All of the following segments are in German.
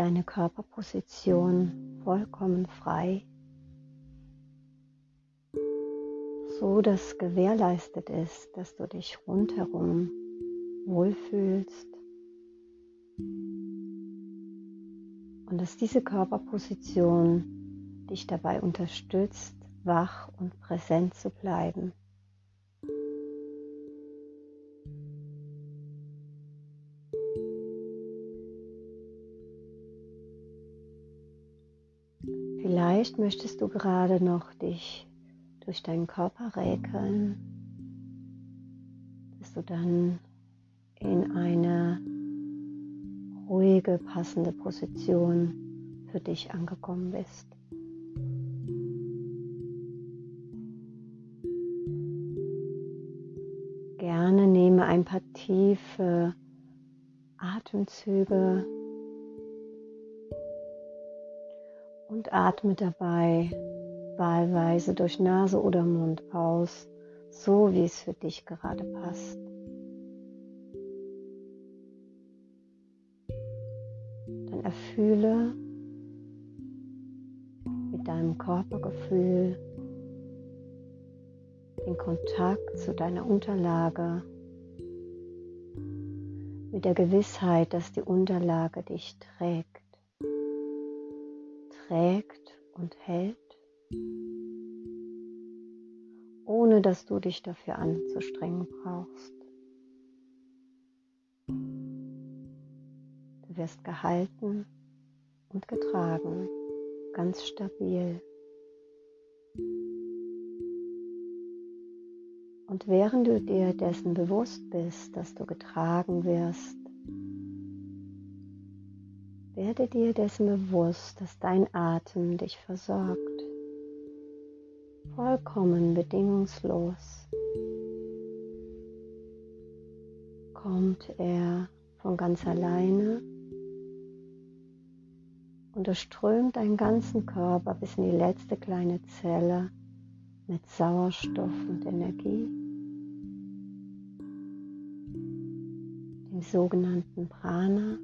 deine Körperposition vollkommen frei, so dass gewährleistet ist, dass du dich rundherum wohlfühlst und dass diese Körperposition dich dabei unterstützt, wach und präsent zu bleiben. Möchtest du gerade noch dich durch deinen Körper räkeln, dass du dann in eine ruhige, passende Position für dich angekommen bist. Gerne nehme ein paar tiefe Atemzüge und atme dabei wahlweise durch Nase oder Mund aus, so wie es für dich gerade passt. Dann erfühle mit deinem Körpergefühl den Kontakt zu deiner Unterlage mit der Gewissheit, dass die Unterlage dich trägt trägt und hält, ohne dass du dich dafür anzustrengen brauchst. Du wirst gehalten und getragen, ganz stabil. Und während du dir dessen bewusst bist, dass du getragen wirst, werde dir dessen bewusst, dass dein Atem dich versorgt. Vollkommen bedingungslos kommt er von ganz alleine und durchströmt deinen ganzen Körper bis in die letzte kleine Zelle mit Sauerstoff und Energie, dem sogenannten Prana.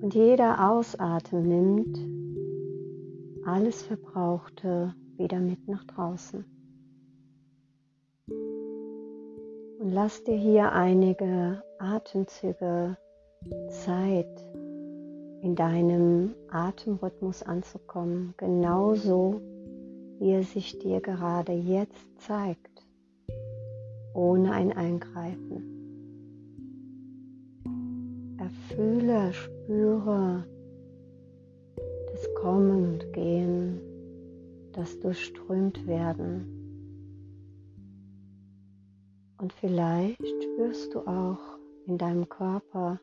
Und jeder Ausatmen nimmt alles Verbrauchte wieder mit nach draußen. Und lass dir hier einige Atemzüge Zeit, in deinem Atemrhythmus anzukommen, genauso wie er sich dir gerade jetzt zeigt, ohne ein Eingreifen. Fühle, spüre das Kommen und Gehen, das durchströmt werden. Und vielleicht spürst du auch in deinem Körper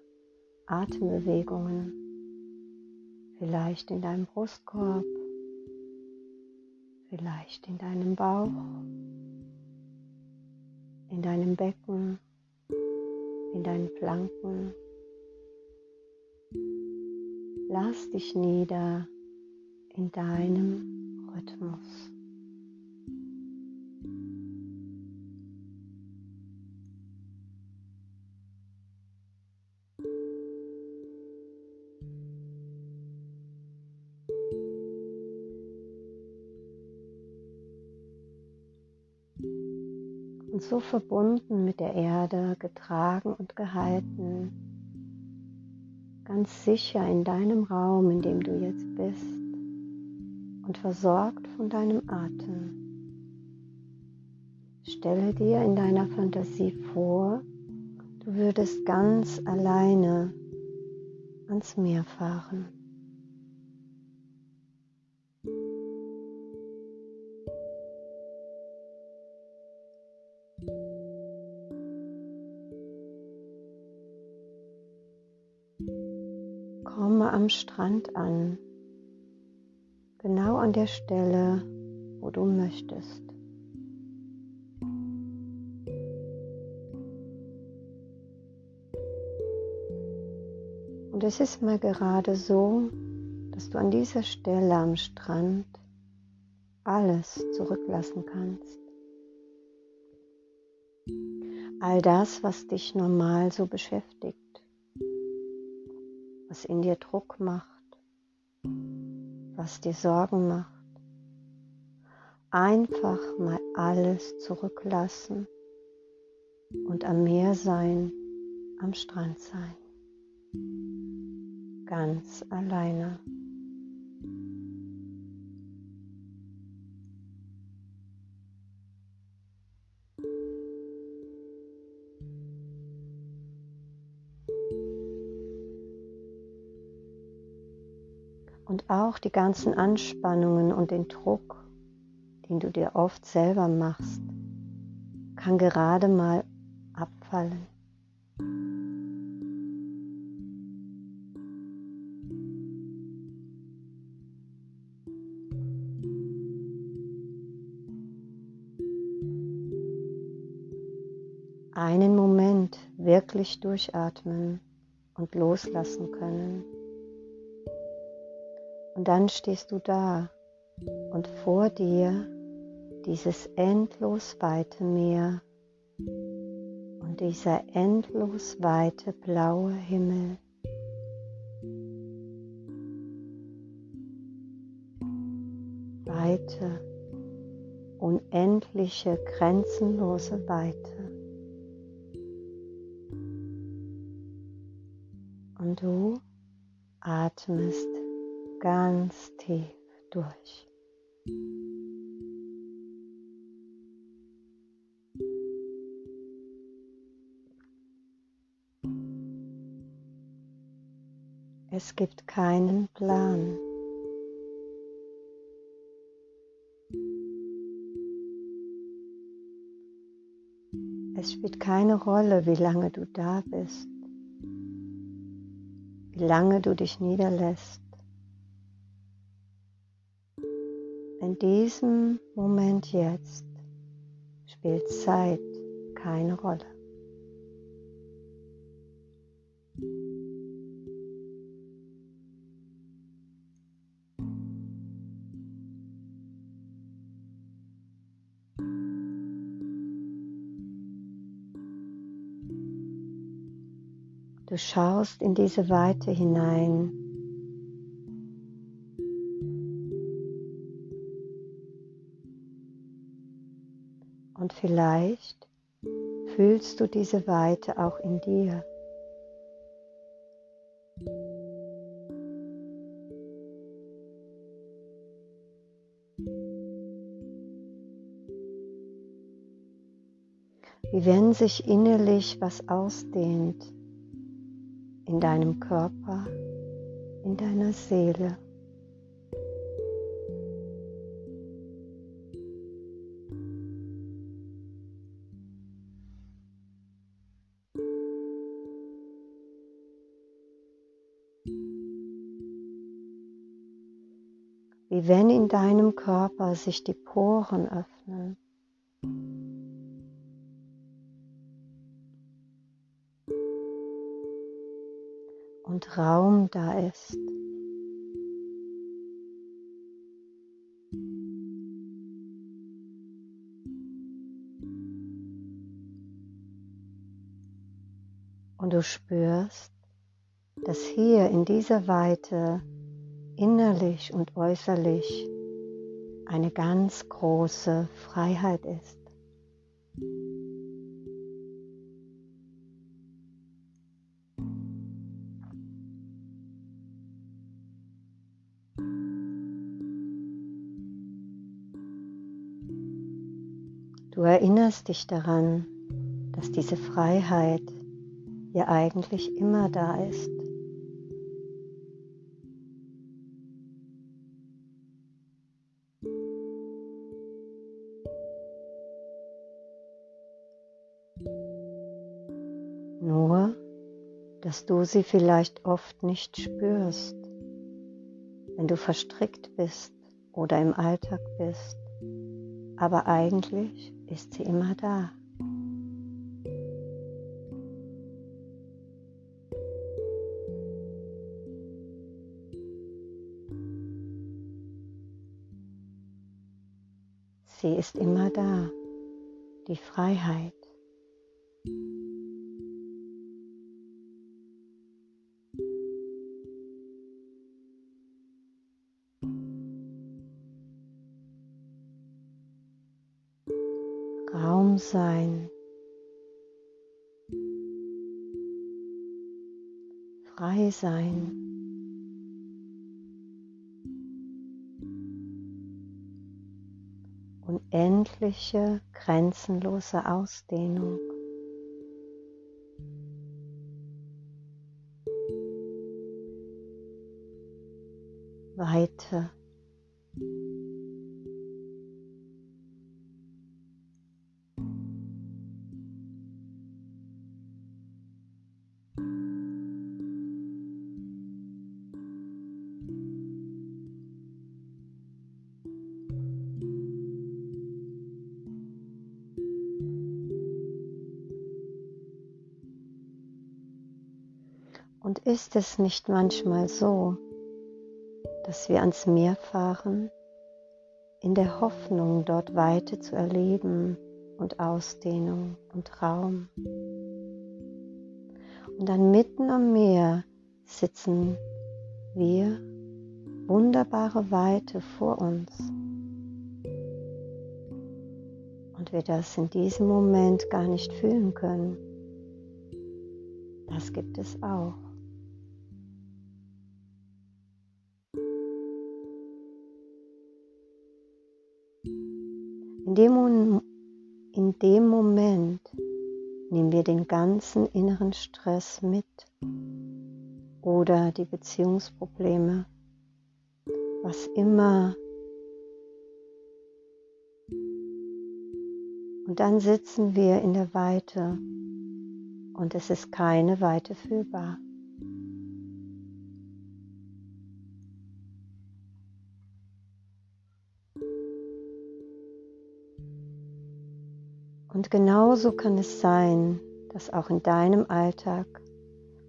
Atembewegungen, vielleicht in deinem Brustkorb, vielleicht in deinem Bauch, in deinem Becken, in deinen Flanken. Lass dich nieder in deinem Rhythmus. Und so verbunden mit der Erde, getragen und gehalten ganz sicher in deinem Raum, in dem du jetzt bist und versorgt von deinem Atem. Stelle dir in deiner Fantasie vor, du würdest ganz alleine ans Meer fahren. Strand an, genau an der Stelle, wo du möchtest. Und es ist mal gerade so, dass du an dieser Stelle am Strand alles zurücklassen kannst. All das, was dich normal so beschäftigt was in dir Druck macht, was dir Sorgen macht. Einfach mal alles zurücklassen und am Meer sein, am Strand sein. Ganz alleine. Auch die ganzen Anspannungen und den Druck, den du dir oft selber machst, kann gerade mal abfallen. Einen Moment wirklich durchatmen und loslassen können. Dann stehst du da und vor dir dieses endlos weite Meer und dieser endlos weite blaue Himmel. Weite, unendliche, grenzenlose Weite. Und du atmest ganz tief durch. Es gibt keinen Plan. Es spielt keine Rolle, wie lange du da bist, wie lange du dich niederlässt. In diesem Moment jetzt spielt Zeit keine Rolle. Du schaust in diese Weite hinein. Vielleicht fühlst du diese Weite auch in dir. Wie wenn sich innerlich was ausdehnt in deinem Körper, in deiner Seele. Wenn in deinem Körper sich die Poren öffnen. und Raum da ist. Und du spürst, dass hier in dieser Weite innerlich und äußerlich eine ganz große Freiheit ist. Du erinnerst dich daran, dass diese Freiheit ja eigentlich immer da ist. Dass du sie vielleicht oft nicht spürst, wenn du verstrickt bist oder im Alltag bist aber eigentlich ist sie immer da. Sie ist immer da, die Freiheit. Sein, frei sein. Unendliche, grenzenlose Ausdehnung. Weite. Ist es nicht manchmal so, dass wir ans Meer fahren, in der Hoffnung, dort Weite zu erleben und Ausdehnung und Raum? Und dann mitten am Meer sitzen wir, wunderbare Weite vor uns. Und wir das in diesem Moment gar nicht fühlen können. Das gibt es auch. In dem, in dem Moment nehmen wir den ganzen inneren Stress mit oder die Beziehungsprobleme, was immer. Und dann sitzen wir in der Weite und es ist keine Weite fühlbar. Und genauso kann es sein, dass auch in deinem Alltag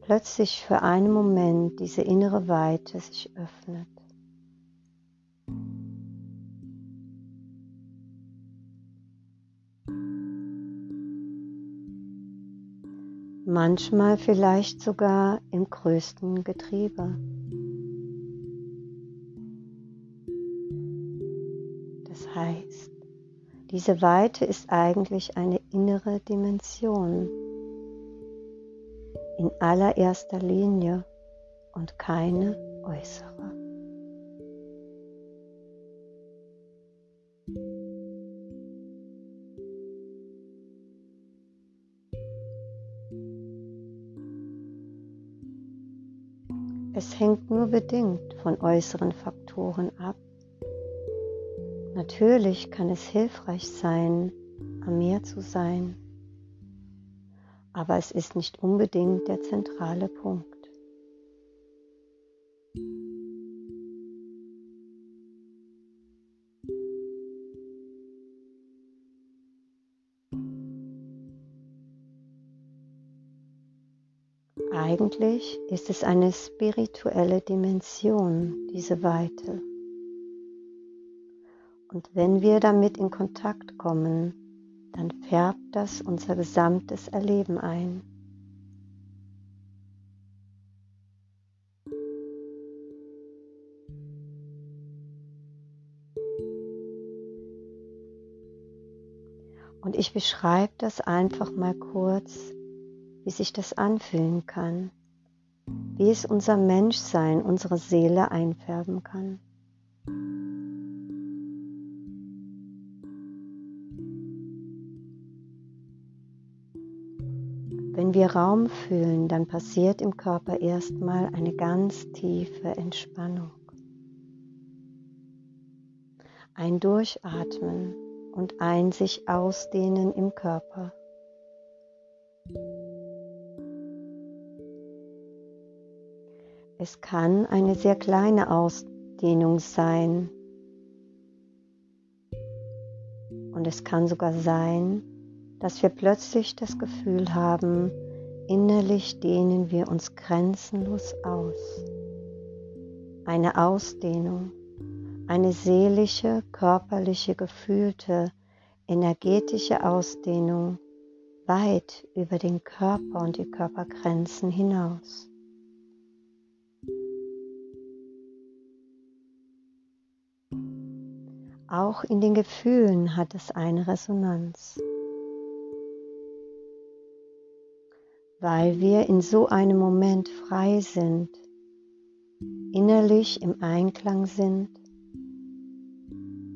plötzlich für einen Moment diese innere Weite sich öffnet. Manchmal vielleicht sogar im größten Getriebe. Das heißt, diese Weite ist eigentlich eine innere Dimension in allererster Linie und keine äußere. Es hängt nur bedingt von äußeren Faktoren ab Natürlich kann es hilfreich sein, am Meer zu sein, aber es ist nicht unbedingt der zentrale Punkt. Eigentlich ist es eine spirituelle Dimension, diese Weite. Und wenn wir damit in Kontakt kommen, dann färbt das unser gesamtes Erleben ein. Und ich beschreibe das einfach mal kurz, wie sich das anfühlen kann, wie es unser Menschsein, unsere Seele einfärben kann. Wenn wir Raum fühlen, dann passiert im Körper erstmal eine ganz tiefe Entspannung. Ein Durchatmen und ein sich ausdehnen im Körper. Es kann eine sehr kleine Ausdehnung sein. Und es kann sogar sein, dass wir plötzlich das Gefühl haben, innerlich dehnen wir uns grenzenlos aus. Eine Ausdehnung, eine seelische, körperliche, gefühlte, energetische Ausdehnung weit über den Körper und die Körpergrenzen hinaus. Auch in den Gefühlen hat es eine Resonanz. Weil wir in so einem Moment frei sind, innerlich im Einklang sind.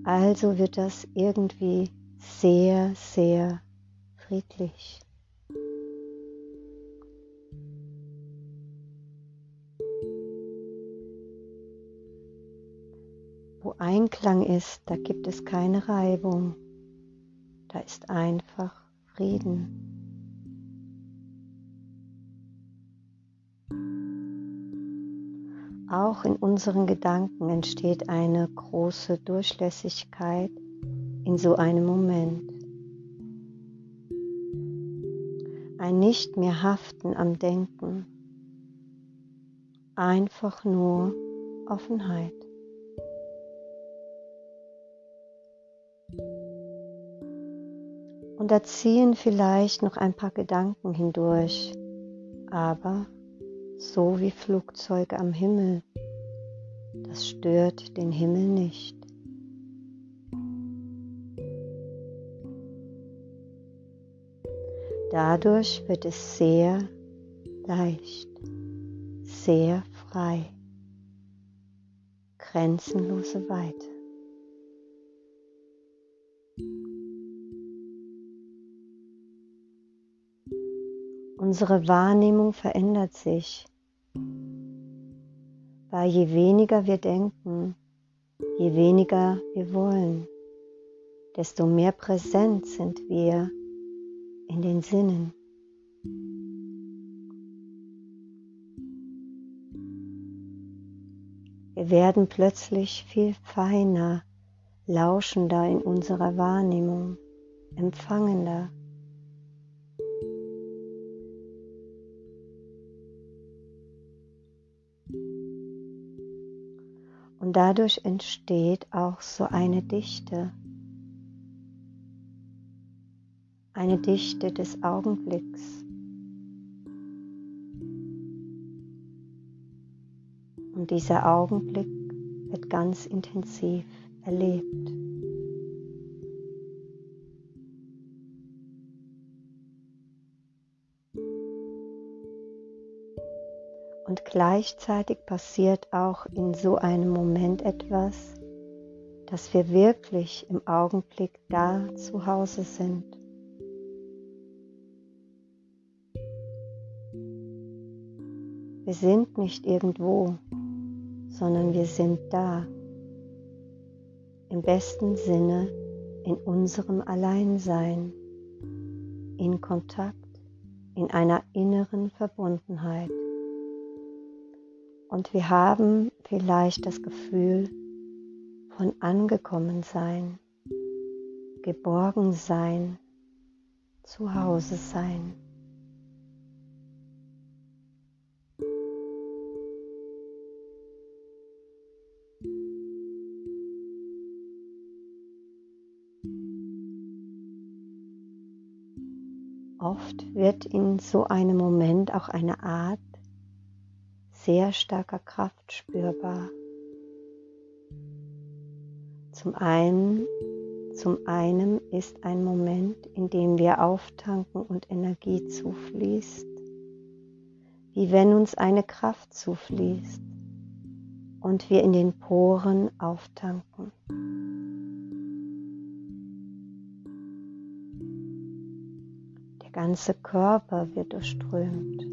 Also wird das irgendwie sehr, sehr friedlich. Wo Einklang ist, da gibt es keine Reibung, da ist einfach Frieden. Auch in unseren Gedanken entsteht eine große Durchlässigkeit in so einem Moment. Ein nicht mehr Haften am Denken, einfach nur Offenheit. Und da ziehen vielleicht noch ein paar Gedanken hindurch, aber so wie Flugzeuge am Himmel. Das stört den Himmel nicht. Dadurch wird es sehr leicht, sehr frei, grenzenlose Weite. Unsere Wahrnehmung verändert sich weil je weniger wir denken, je weniger wir wollen, desto mehr präsent sind wir in den Sinnen. Wir werden plötzlich viel feiner, lauschender in unserer Wahrnehmung, empfangender. Und dadurch entsteht auch so eine Dichte, eine Dichte des Augenblicks. Und dieser Augenblick wird ganz intensiv erlebt. Gleichzeitig passiert auch in so einem Moment etwas, dass wir wirklich im Augenblick da zu Hause sind. Wir sind nicht irgendwo, sondern wir sind da. Im besten Sinne in unserem Alleinsein, in Kontakt, in einer inneren Verbundenheit. Und wir haben vielleicht das Gefühl von angekommen sein, geborgen sein, zu Hause sein. Oft wird in so einem Moment auch eine Art sehr starker Kraft spürbar. Zum einen, zum einen ist ein Moment, in dem wir auftanken und Energie zufließt, wie wenn uns eine Kraft zufließt und wir in den Poren auftanken. Der ganze Körper wird durchströmt.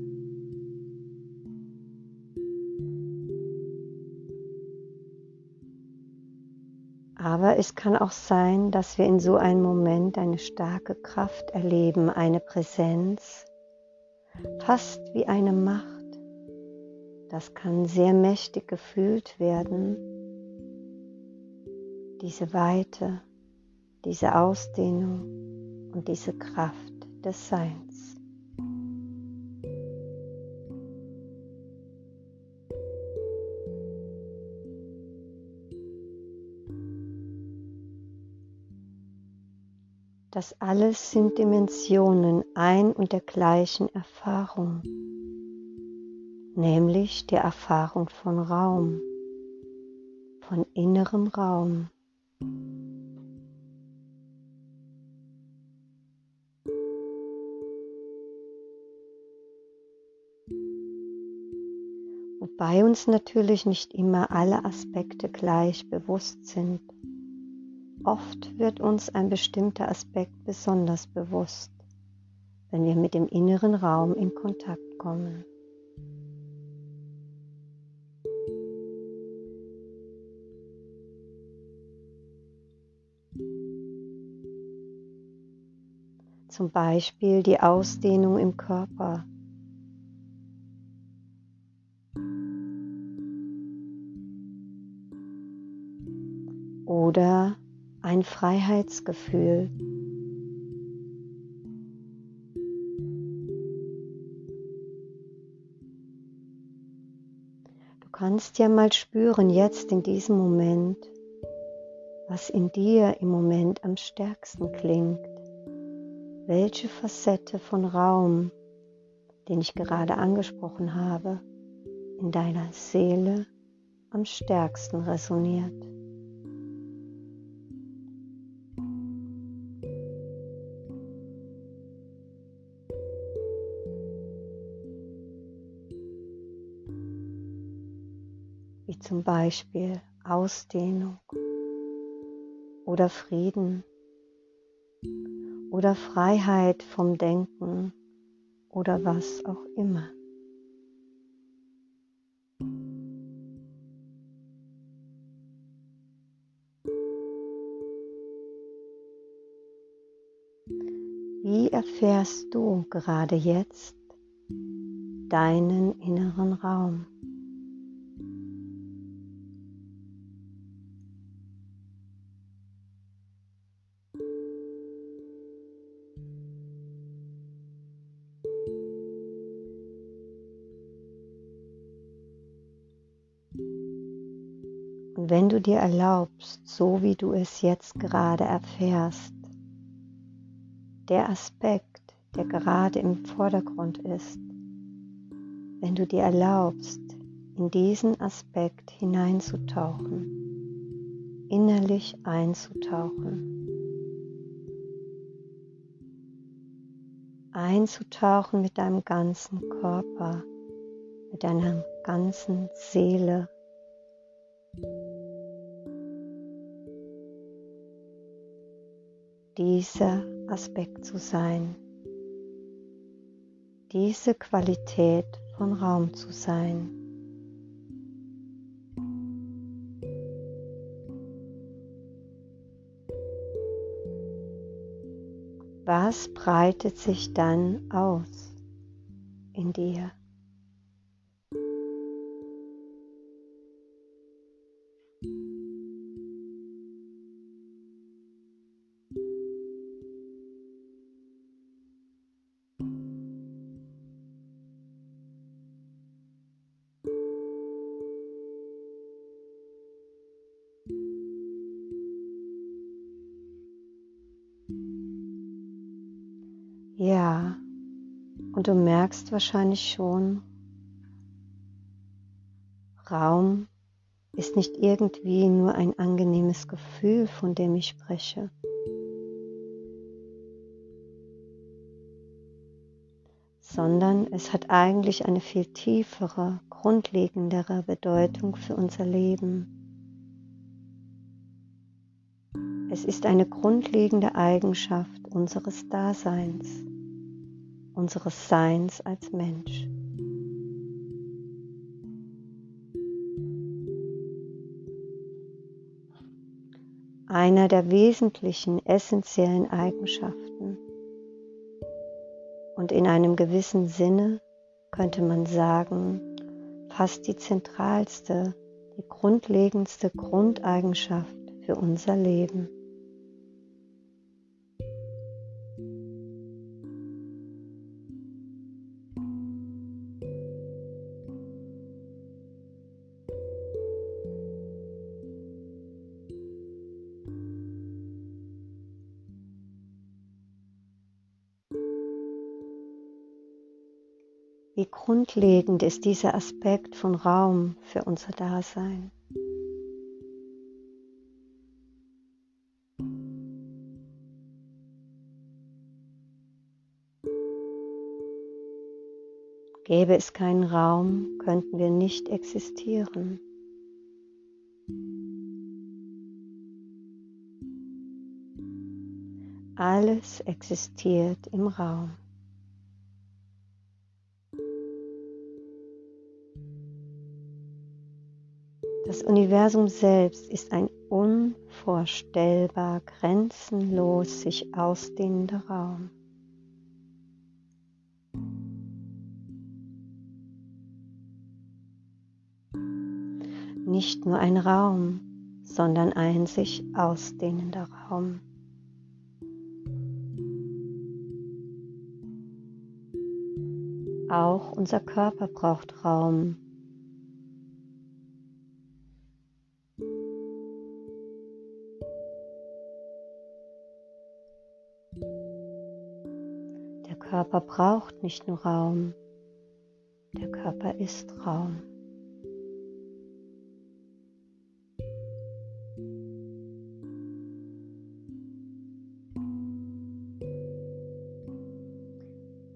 Aber es kann auch sein, dass wir in so einem Moment eine starke Kraft erleben, eine Präsenz, fast wie eine Macht. Das kann sehr mächtig gefühlt werden. Diese Weite, diese Ausdehnung und diese Kraft des Seins. Das alles sind Dimensionen ein und der gleichen Erfahrung, nämlich der Erfahrung von Raum, von innerem Raum. Wobei uns natürlich nicht immer alle Aspekte gleich bewusst sind. Oft wird uns ein bestimmter Aspekt besonders bewusst, wenn wir mit dem inneren Raum in Kontakt kommen. Zum Beispiel die Ausdehnung im Körper. Oder ein Freiheitsgefühl. Du kannst ja mal spüren, jetzt in diesem Moment, was in dir im Moment am stärksten klingt welche Facette von Raum, den ich gerade angesprochen habe, in deiner Seele am stärksten resoniert. Wie zum Beispiel Ausdehnung oder Frieden oder Freiheit vom Denken oder was auch immer. Wie erfährst du gerade jetzt deinen inneren Raum? Dir erlaubst, so wie du es jetzt gerade erfährst, der Aspekt, der gerade im Vordergrund ist, wenn du dir erlaubst, in diesen Aspekt hineinzutauchen, innerlich einzutauchen, einzutauchen mit deinem ganzen Körper, mit deiner ganzen Seele, dieser Aspekt zu sein, diese Qualität von Raum zu sein. Was breitet sich dann aus in dir? Merkst wahrscheinlich schon, Raum ist nicht irgendwie nur ein angenehmes Gefühl, von dem ich spreche. sondern es hat eigentlich eine viel tiefere, grundlegendere Bedeutung für unser Leben. Es ist eine grundlegende Eigenschaft unseres Daseins, unseres Seins als Mensch. Einer der wesentlichen, essentiellen Eigenschaften. Und in einem gewissen Sinne könnte man sagen, fast die zentralste, die grundlegendste Grundeigenschaft für unser Leben. Grundlegend ist dieser Aspekt von Raum für unser Dasein? Gäbe es keinen Raum, könnten wir nicht existieren. Alles existiert im Raum. Das Universum selbst ist ein unvorstellbar grenzenlos sich ausdehnender Raum. Nicht nur ein Raum, sondern ein sich ausdehnender Raum. Auch unser Körper braucht Raum. Körper braucht nicht nur Raum, der Körper ist Raum.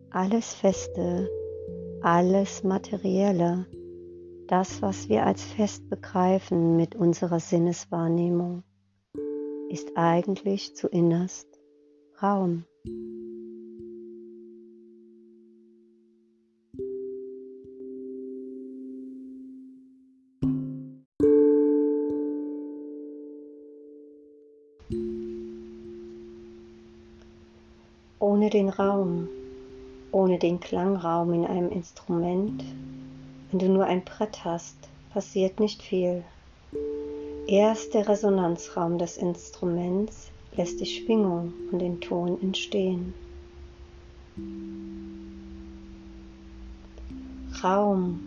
Alles Feste alles Materielle, das, was wir als fest begreifen mit unserer Sinneswahrnehmung, ist eigentlich zu innerst Raum. Den Raum ohne den Klangraum in einem Instrument, wenn du nur ein Brett hast, passiert nicht viel. Erst der Resonanzraum des Instruments lässt die Schwingung und den Ton entstehen. Raum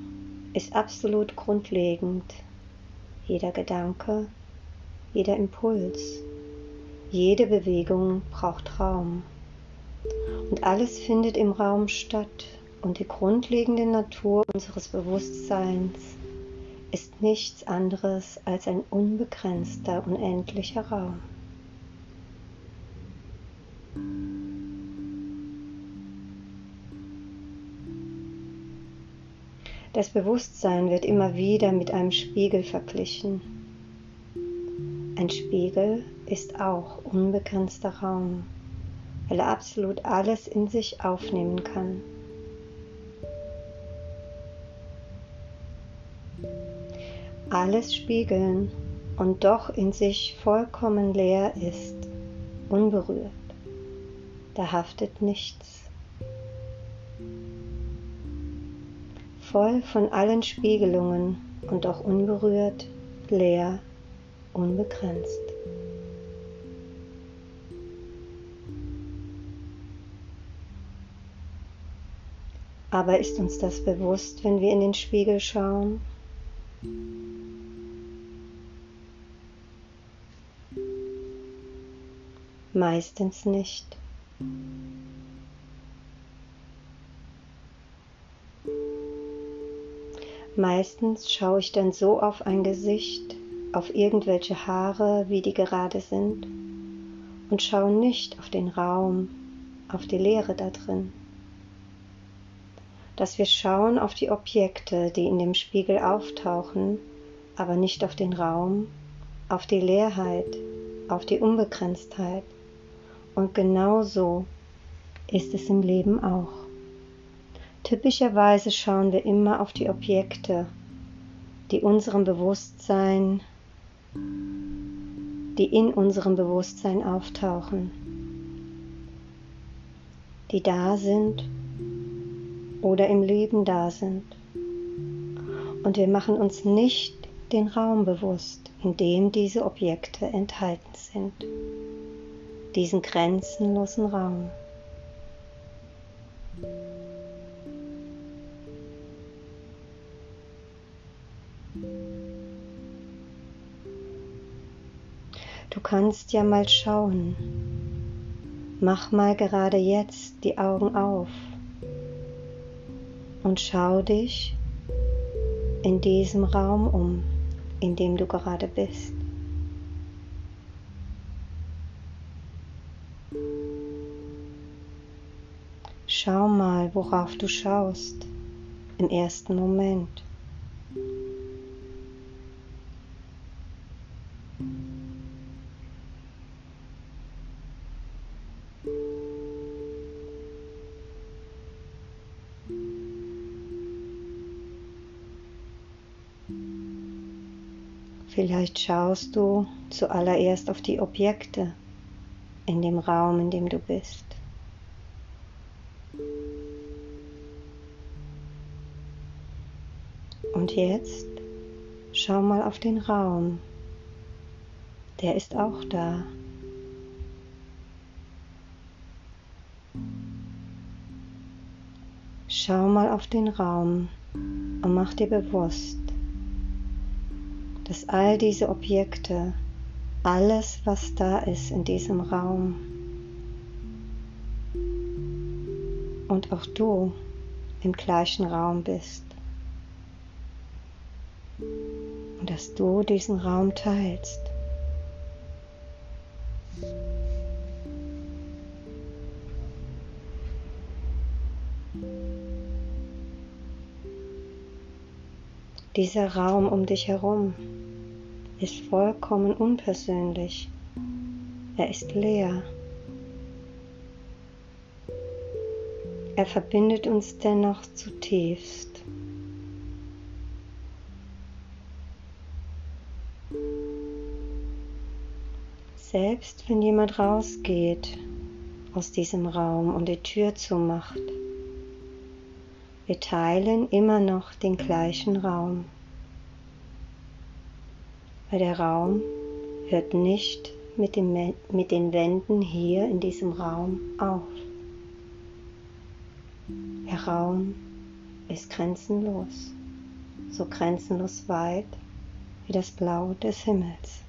ist absolut grundlegend. Jeder Gedanke, jeder Impuls, jede Bewegung braucht Raum. Und alles findet im Raum statt und die grundlegende Natur unseres Bewusstseins ist nichts anderes als ein unbegrenzter, unendlicher Raum. Das Bewusstsein wird immer wieder mit einem Spiegel verglichen. Ein Spiegel ist auch unbegrenzter Raum weil er absolut alles in sich aufnehmen kann. Alles spiegeln und doch in sich vollkommen leer ist, unberührt. Da haftet nichts. Voll von allen Spiegelungen und doch unberührt, leer, unbegrenzt. Aber ist uns das bewusst, wenn wir in den Spiegel schauen? Meistens nicht. Meistens schaue ich dann so auf ein Gesicht, auf irgendwelche Haare, wie die gerade sind, und schaue nicht auf den Raum, auf die Leere da drin dass wir schauen auf die Objekte, die in dem Spiegel auftauchen, aber nicht auf den Raum, auf die Leerheit, auf die Unbegrenztheit. Und genau so ist es im Leben auch. Typischerweise schauen wir immer auf die Objekte, die unserem Bewusstsein, die in unserem Bewusstsein auftauchen, die da sind oder im Leben da sind. Und wir machen uns nicht den Raum bewusst, in dem diese Objekte enthalten sind, diesen grenzenlosen Raum. Du kannst ja mal schauen. Mach mal gerade jetzt die Augen auf und schau dich in diesem Raum um, in dem du gerade bist. Schau mal, worauf du schaust, im ersten Moment. Vielleicht schaust du zuallererst auf die Objekte in dem Raum, in dem du bist. Und jetzt schau mal auf den Raum. Der ist auch da. Schau mal auf den Raum und mach dir bewusst, dass all diese Objekte, alles, was da ist in diesem Raum und auch du im gleichen Raum bist und dass du diesen Raum teilst. Dieser Raum um dich herum ist vollkommen unpersönlich. Er ist leer. Er verbindet uns dennoch zutiefst. Selbst wenn jemand rausgeht aus diesem Raum und die Tür zumacht, wir teilen immer noch den gleichen Raum. Weil der Raum hört nicht mit, dem, mit den Wänden hier in diesem Raum auf. Der Raum ist grenzenlos, so grenzenlos weit wie das Blau des Himmels.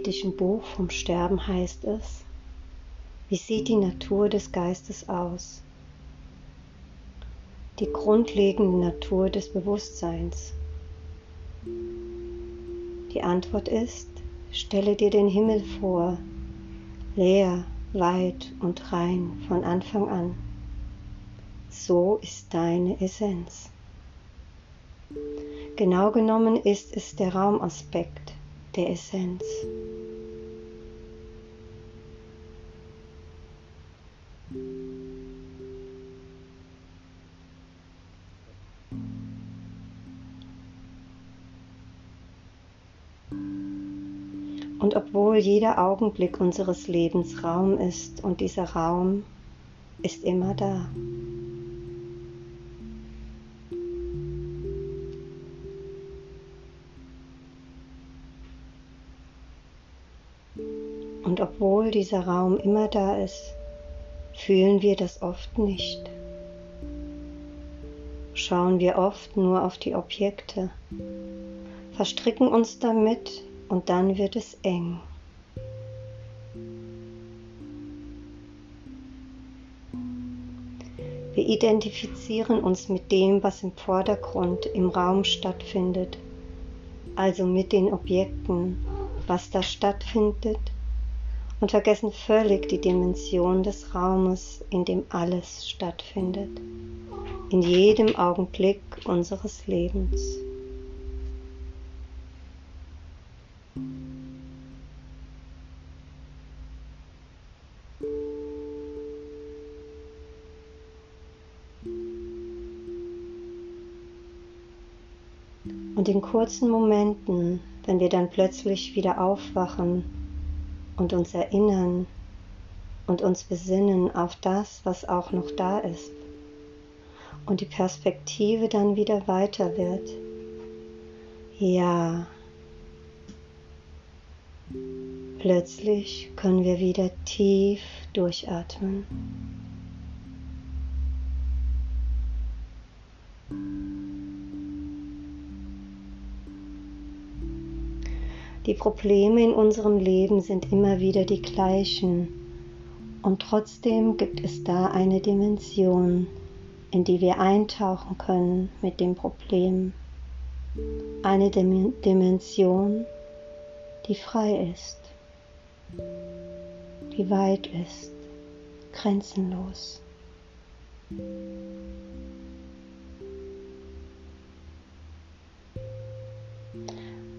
Im tibetischen Buch vom Sterben heißt es, wie sieht die Natur des Geistes aus? Die grundlegende Natur des Bewusstseins. Die Antwort ist, stelle dir den Himmel vor, leer, weit und rein von Anfang an. So ist deine Essenz. Genau genommen ist es der Raumaspekt der Essenz. Und obwohl jeder Augenblick unseres Lebens Raum ist und dieser Raum ist immer da. Obwohl dieser Raum immer da ist, fühlen wir das oft nicht. Schauen wir oft nur auf die Objekte, verstricken uns damit und dann wird es eng. Wir identifizieren uns mit dem, was im Vordergrund im Raum stattfindet, also mit den Objekten, was da stattfindet, und vergessen völlig die Dimension des Raumes, in dem alles stattfindet, in jedem Augenblick unseres Lebens. Und in kurzen Momenten, wenn wir dann plötzlich wieder aufwachen und uns erinnern und uns besinnen auf das, was auch noch da ist und die Perspektive dann wieder weiter wird. Ja, plötzlich können wir wieder tief durchatmen. Die Probleme in unserem Leben sind immer wieder die gleichen Und trotzdem gibt es da eine Dimension, in die wir eintauchen können mit dem Problem. Eine Dimension, die frei ist, die weit ist, grenzenlos.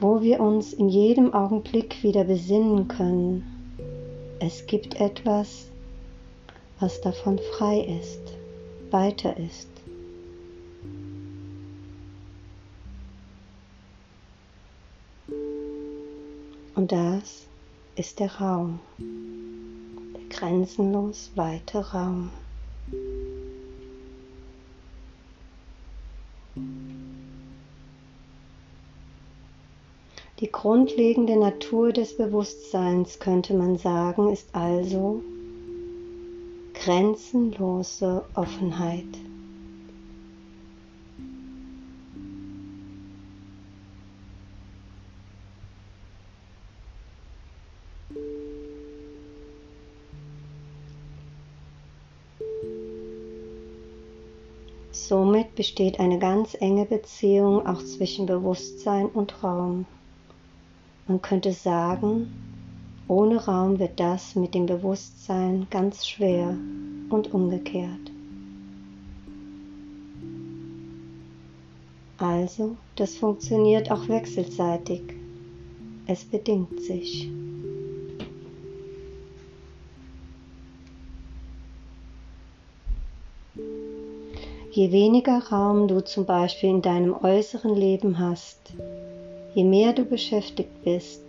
Wo wir uns in jedem Augenblick wieder besinnen können, es gibt etwas, was davon frei ist, weiter ist. Und das ist der Raum, der grenzenlos weite Raum. Die grundlegende Natur des Bewusstseins, könnte man sagen, ist also grenzenlose Offenheit. Somit besteht eine ganz enge Beziehung auch zwischen Bewusstsein und Raum. Man könnte sagen, ohne Raum wird das mit dem Bewusstsein ganz schwer und umgekehrt. Also, das funktioniert auch wechselseitig. Es bedingt sich. Je weniger Raum du zum Beispiel in deinem äußeren Leben hast, Je mehr du beschäftigt bist,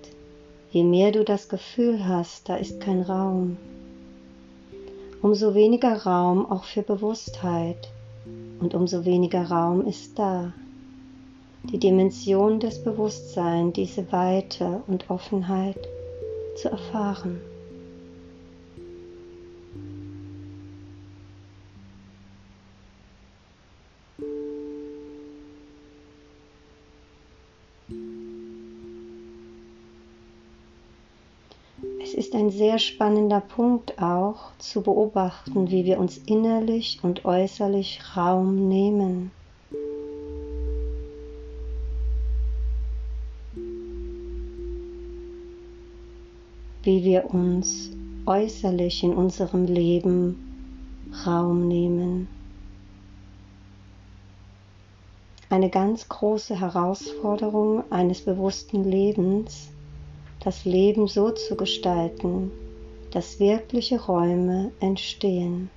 je mehr du das Gefühl hast, da ist kein Raum, umso weniger Raum auch für Bewusstheit und umso weniger Raum ist da. Die Dimension des Bewusstseins, diese Weite und Offenheit zu erfahren. Sehr spannender Punkt auch zu beobachten, wie wir uns innerlich und äußerlich Raum nehmen. Wie wir uns äußerlich in unserem Leben Raum nehmen. Eine ganz große Herausforderung eines bewussten Lebens das Leben so zu gestalten, dass wirkliche Räume entstehen.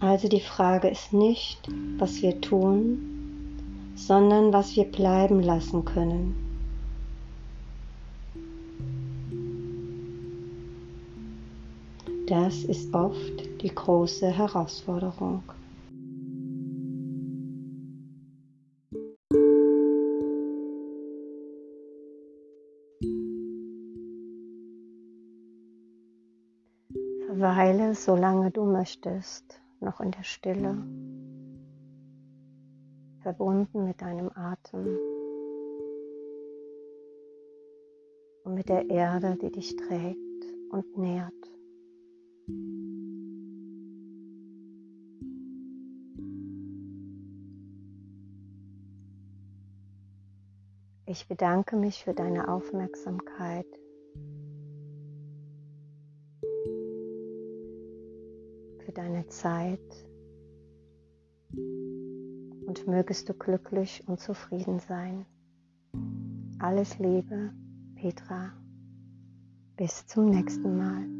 Also die Frage ist nicht, was wir tun, sondern was wir bleiben lassen können. Das ist oft die große Herausforderung. Solange du möchtest, noch in der Stille, verbunden mit deinem Atem und mit der Erde, die dich trägt und nährt. Ich bedanke mich für deine Aufmerksamkeit. Deine Zeit und mögest du glücklich und zufrieden sein. Alles Liebe, Petra. Bis zum nächsten Mal.